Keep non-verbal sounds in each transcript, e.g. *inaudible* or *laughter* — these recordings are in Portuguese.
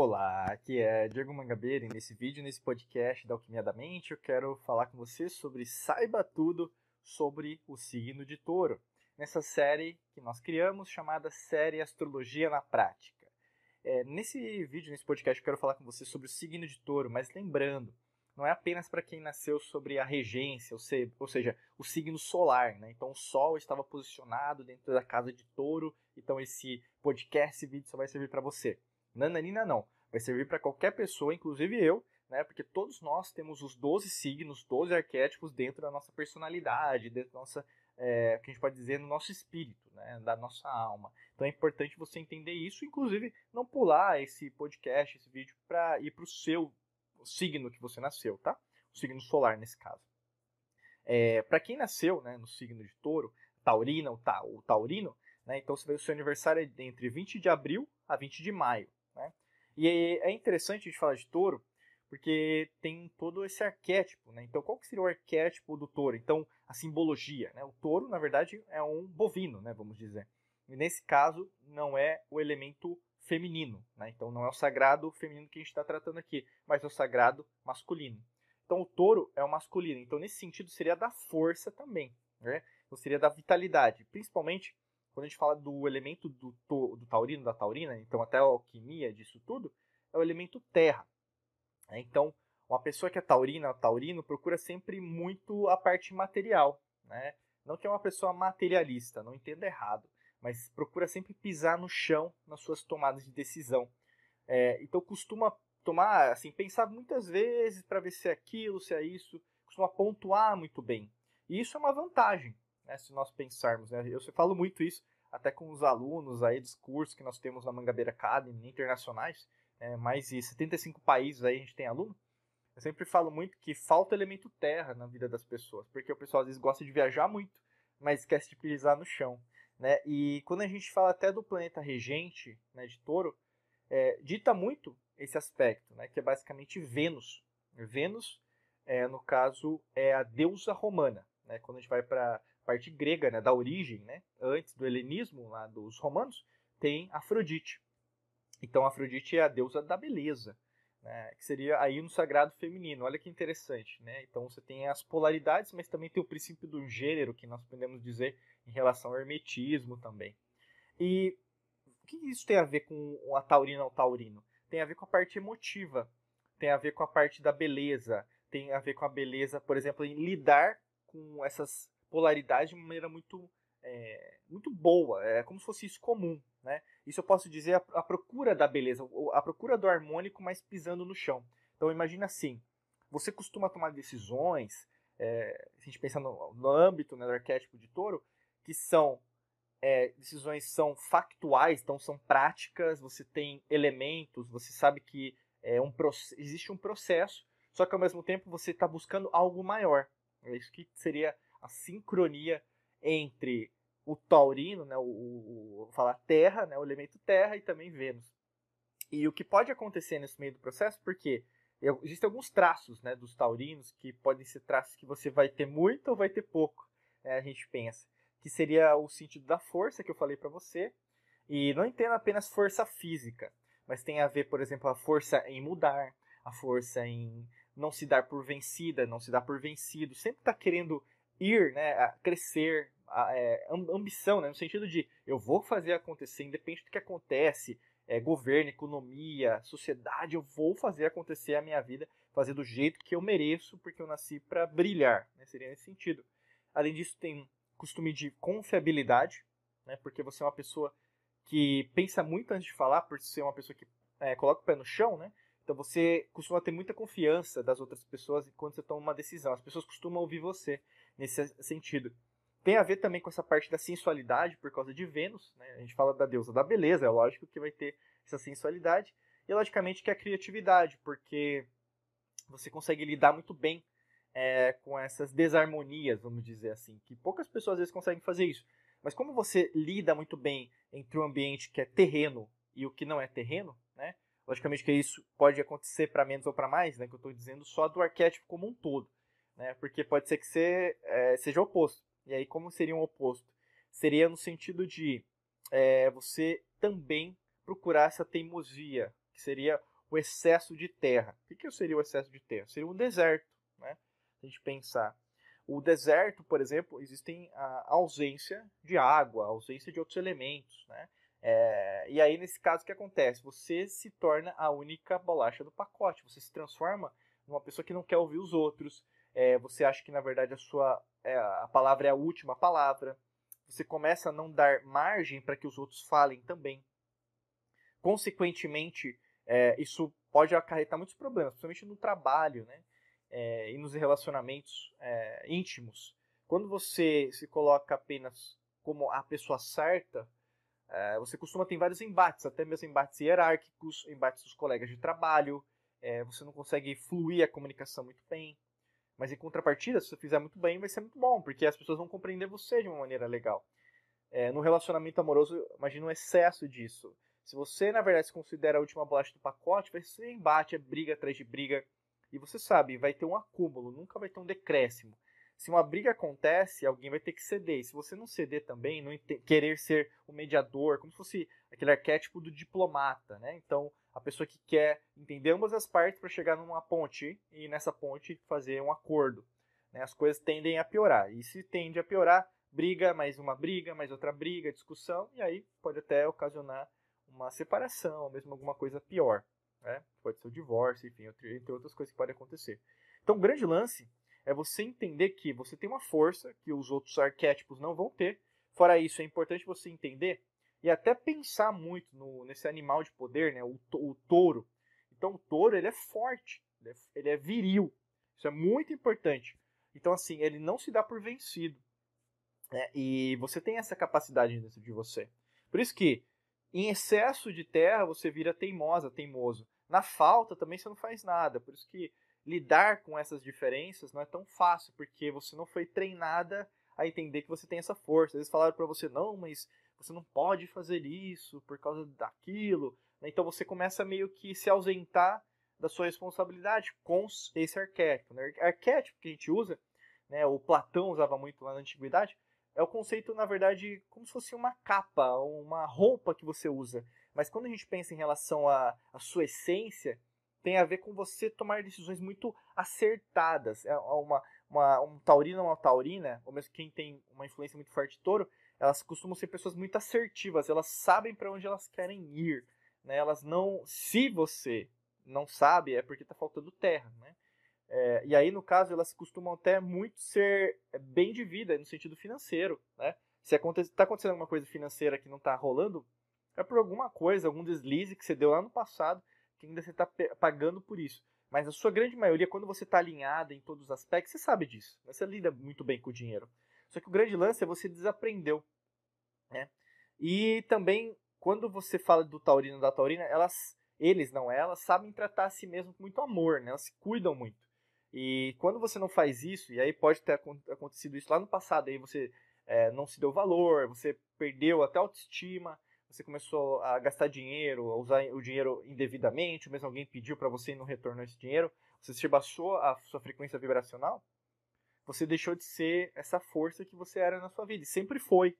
Olá, aqui é Diego Mangabeira e nesse vídeo, nesse podcast da Alquimia da Mente, eu quero falar com você sobre Saiba Tudo sobre o signo de touro. Nessa série que nós criamos, chamada Série Astrologia na Prática. É, nesse vídeo, nesse podcast, eu quero falar com você sobre o signo de touro, mas lembrando, não é apenas para quem nasceu sobre a regência, ou, seja, o signo solar. Né? Então, o Sol estava posicionado dentro da casa de touro, então esse podcast, esse vídeo só vai servir para você. Nananina não. Vai servir para qualquer pessoa, inclusive eu, né? Porque todos nós temos os 12 signos, 12 arquétipos dentro da nossa personalidade, dentro da nossa, é, que a gente pode dizer, no nosso espírito, né? Da nossa alma. Então é importante você entender isso, inclusive não pular esse podcast, esse vídeo, para ir para o seu signo que você nasceu, tá? O signo solar, nesse caso. É, para quem nasceu né, no signo de touro, taurina, o, ta, o taurino, né, então o seu aniversário é entre 20 de abril a 20 de maio. E é interessante a gente falar de touro, porque tem todo esse arquétipo, né? Então, qual que seria o arquétipo do touro? Então, a simbologia, né? O touro, na verdade, é um bovino, né? Vamos dizer. E nesse caso, não é o elemento feminino, né? Então, não é o sagrado feminino que a gente está tratando aqui, mas é o sagrado masculino. Então, o touro é o masculino. Então, nesse sentido, seria da força também, né? Então, seria da vitalidade, principalmente quando a gente fala do elemento do, do taurino, da taurina, então até a alquimia disso tudo, é o elemento terra. Né? Então, uma pessoa que é taurina, taurino, procura sempre muito a parte material. Né? Não que é uma pessoa materialista, não entenda errado, mas procura sempre pisar no chão nas suas tomadas de decisão. É, então, costuma tomar, assim, pensar muitas vezes para ver se é aquilo, se é isso, costuma pontuar muito bem. E isso é uma vantagem, né, se nós pensarmos. Né? Eu falo muito isso até com os alunos aí dos cursos que nós temos na Mangabeira Academy, internacionais, é, mais de 75 países aí a gente tem aluno. Eu sempre falo muito que falta elemento terra na vida das pessoas, porque o pessoal às vezes gosta de viajar muito, mas esquece de pisar no chão. Né? E quando a gente fala até do planeta regente né, de touro, é, dita muito esse aspecto, né, que é basicamente Vênus. Vênus, é, no caso, é a deusa romana. Né? Quando a gente vai para parte grega, né, da origem, né, antes do helenismo, lá dos romanos, tem Afrodite. Então, Afrodite é a deusa da beleza, né, que seria aí no sagrado feminino. Olha que interessante, né? Então, você tem as polaridades, mas também tem o princípio do gênero, que nós podemos dizer em relação ao hermetismo também. E o que isso tem a ver com a taurina ou taurino? Tem a ver com a parte emotiva, tem a ver com a parte da beleza, tem a ver com a beleza, por exemplo, em lidar com essas polaridade de uma maneira muito, é, muito boa, é como se fosse isso comum. Né? Isso eu posso dizer a, a procura da beleza, a procura do harmônico, mas pisando no chão. Então imagina assim, você costuma tomar decisões, é, se a gente pensar no, no âmbito né, do arquétipo de touro, que são é, decisões são factuais, então são práticas, você tem elementos, você sabe que é um, existe um processo, só que ao mesmo tempo você está buscando algo maior. É isso que seria a sincronia entre o taurino, né, o, o, o falar terra, né, o elemento terra e também Vênus. E o que pode acontecer nesse meio do processo, porque existem alguns traços né, dos taurinos que podem ser traços que você vai ter muito ou vai ter pouco, né, a gente pensa. Que seria o sentido da força que eu falei para você. E não entendo apenas força física, mas tem a ver, por exemplo, a força em mudar, a força em não se dar por vencida, não se dar por vencido, sempre está querendo ir, né, crescer, a, é, ambição, né, no sentido de eu vou fazer acontecer, independente do que acontece, é, governo, economia, sociedade, eu vou fazer acontecer a minha vida, fazer do jeito que eu mereço, porque eu nasci para brilhar, né, seria nesse sentido. Além disso, tem costume de confiabilidade, né, porque você é uma pessoa que pensa muito antes de falar, por ser uma pessoa que é, coloca o pé no chão, né, então você costuma ter muita confiança das outras pessoas quando você toma uma decisão. As pessoas costumam ouvir você nesse sentido. Tem a ver também com essa parte da sensualidade por causa de Vênus. Né? A gente fala da deusa da beleza, é lógico que vai ter essa sensualidade. E logicamente que a criatividade, porque você consegue lidar muito bem é, com essas desarmonias, vamos dizer assim, que poucas pessoas às vezes conseguem fazer isso. Mas como você lida muito bem entre o ambiente que é terreno e o que não é terreno? Logicamente que isso pode acontecer para menos ou para mais, né? Que eu estou dizendo só do arquétipo como um todo, né? Porque pode ser que você é, seja oposto. E aí como seria um oposto? Seria no sentido de é, você também procurar essa teimosia, que seria o excesso de terra. O que seria o excesso de terra? Seria um deserto, né? A gente pensar. O deserto, por exemplo, existem a ausência de água, a ausência de outros elementos, né? É, e aí, nesse caso, o que acontece? Você se torna a única bolacha do pacote. Você se transforma numa pessoa que não quer ouvir os outros. É, você acha que, na verdade, a sua é, a palavra é a última palavra. Você começa a não dar margem para que os outros falem também. Consequentemente, é, isso pode acarretar muitos problemas, principalmente no trabalho né? É, e nos relacionamentos é, íntimos. Quando você se coloca apenas como a pessoa certa, é, você costuma ter vários embates, até mesmo embates hierárquicos, embates dos colegas de trabalho, é, você não consegue fluir a comunicação muito bem. Mas em contrapartida, se você fizer muito bem, vai ser muito bom, porque as pessoas vão compreender você de uma maneira legal. É, no relacionamento amoroso, imagina um excesso disso. Se você, na verdade, se considera a última bolacha do pacote, vai ser embate, é briga atrás de briga. E você sabe, vai ter um acúmulo, nunca vai ter um decréscimo se uma briga acontece, alguém vai ter que ceder. E se você não ceder também, não querer ser o mediador, como se fosse aquele arquétipo do diplomata, né? Então, a pessoa que quer entender ambas as partes para chegar numa ponte e nessa ponte fazer um acordo. Né? As coisas tendem a piorar. E se tende a piorar, briga, mais uma briga, mais outra briga, discussão, e aí pode até ocasionar uma separação, ou mesmo alguma coisa pior. Né? Pode ser o divórcio, enfim, entre outras coisas que podem acontecer. Então, o grande lance é você entender que você tem uma força que os outros arquétipos não vão ter. Fora isso, é importante você entender e até pensar muito no, nesse animal de poder, né, o, o touro. Então, o touro ele é forte, ele é, ele é viril. Isso é muito importante. Então, assim, ele não se dá por vencido. Né? E você tem essa capacidade dentro de você. Por isso que, em excesso de terra, você vira teimosa, teimoso. Na falta também você não faz nada. Por isso que lidar com essas diferenças não é tão fácil, porque você não foi treinada a entender que você tem essa força. Vezes falaram para você, não, mas você não pode fazer isso por causa daquilo. Né? Então você começa meio que se ausentar da sua responsabilidade com esse arquétipo. Né? Arquétipo que a gente usa, né, o Platão usava muito lá na antiguidade, é o conceito, na verdade, como se fosse uma capa, uma roupa que você usa. Mas quando a gente pensa em relação à sua essência, tem a ver com você tomar decisões muito acertadas. É uma, uma, um taurino ou uma taurina, ou mesmo quem tem uma influência muito forte de touro, elas costumam ser pessoas muito assertivas, elas sabem para onde elas querem ir. Né? Elas não. Se você não sabe, é porque está faltando terra. Né? É, e aí, no caso, elas costumam até muito ser bem de vida no sentido financeiro. Né? Se está aconte tá acontecendo alguma coisa financeira que não está rolando, é por alguma coisa, algum deslize que você deu lá no passado que ainda você está pagando por isso. Mas a sua grande maioria, quando você está alinhada em todos os aspectos, você sabe disso. Você lida muito bem com o dinheiro. Só que o grande lance é você desaprendeu. Né? E também, quando você fala do taurino da taurina, elas, eles, não elas, sabem tratar a si mesmo com muito amor. Né? Elas se cuidam muito. E quando você não faz isso, e aí pode ter acontecido isso lá no passado, aí você é, não se deu valor, você perdeu até autoestima, você começou a gastar dinheiro, a usar o dinheiro indevidamente, ou mesmo alguém pediu para você e não retornou esse dinheiro, você se baixou a sua frequência vibracional, você deixou de ser essa força que você era na sua vida, e sempre foi.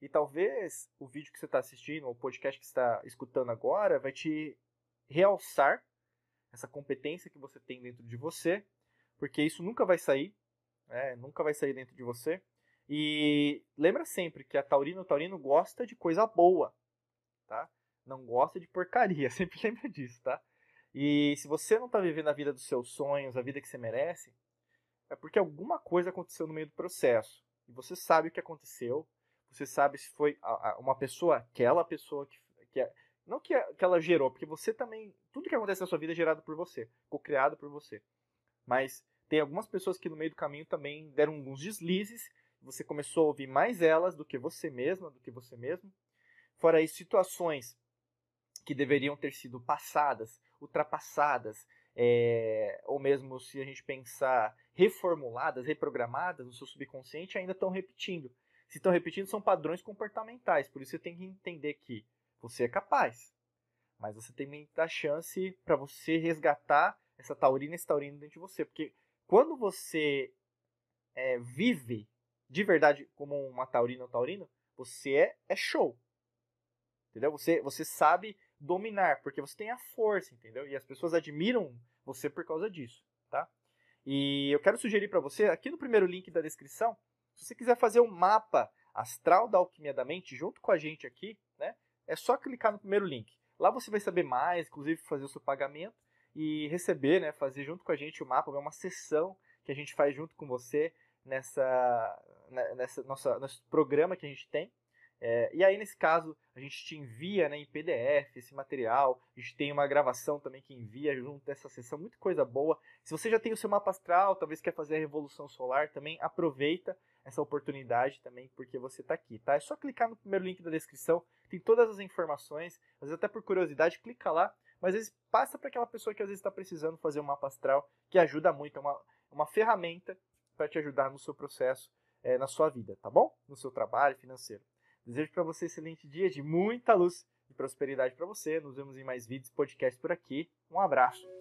E talvez o vídeo que você está assistindo, ou o podcast que está escutando agora, vai te realçar essa competência que você tem dentro de você, porque isso nunca vai sair, né? nunca vai sair dentro de você. E lembra sempre que a Taurino, o Taurino gosta de coisa boa tá? Não gosta de porcaria, *laughs* sempre lembra disso, tá? E se você não está vivendo a vida dos seus sonhos, a vida que você merece, é porque alguma coisa aconteceu no meio do processo. E você sabe o que aconteceu, você sabe se foi uma pessoa, aquela pessoa que, que é, não que, que ela gerou, porque você também, tudo que acontece na sua vida é gerado por você, co-criado por você. Mas tem algumas pessoas que no meio do caminho também deram alguns deslizes, você começou a ouvir mais elas do que você mesma, do que você mesmo, Fora isso, situações que deveriam ter sido passadas, ultrapassadas, é, ou mesmo se a gente pensar reformuladas, reprogramadas no seu subconsciente, ainda estão repetindo. Se estão repetindo, são padrões comportamentais. Por isso você tem que entender que você é capaz, mas você tem muita chance para você resgatar essa taurina, esse taurino dentro de você. Porque quando você é, vive de verdade como uma taurina ou taurino, você é, é show. Entendeu? Você, você sabe dominar, porque você tem a força, entendeu? E as pessoas admiram você por causa disso, tá? E eu quero sugerir para você, aqui no primeiro link da descrição, se você quiser fazer um mapa astral da alquimia da mente junto com a gente aqui, né? É só clicar no primeiro link. Lá você vai saber mais, inclusive fazer o seu pagamento e receber, né, fazer junto com a gente o mapa, é uma sessão que a gente faz junto com você nessa, né, nessa nossa, nosso programa que a gente tem. É, e aí, nesse caso, a gente te envia né, em PDF esse material. A gente tem uma gravação também que envia junto dessa sessão, muita coisa boa. Se você já tem o seu mapa astral, talvez quer fazer a Revolução Solar, também aproveita essa oportunidade também, porque você está aqui, tá? É só clicar no primeiro link da descrição, tem todas as informações. Às vezes, até por curiosidade, clica lá. Mas às vezes passa para aquela pessoa que às vezes está precisando fazer um mapa astral, que ajuda muito, é uma, uma ferramenta para te ajudar no seu processo, é, na sua vida, tá bom? No seu trabalho financeiro. Desejo para você um excelente dia de muita luz e prosperidade para você. Nos vemos em mais vídeos, podcasts por aqui. Um abraço.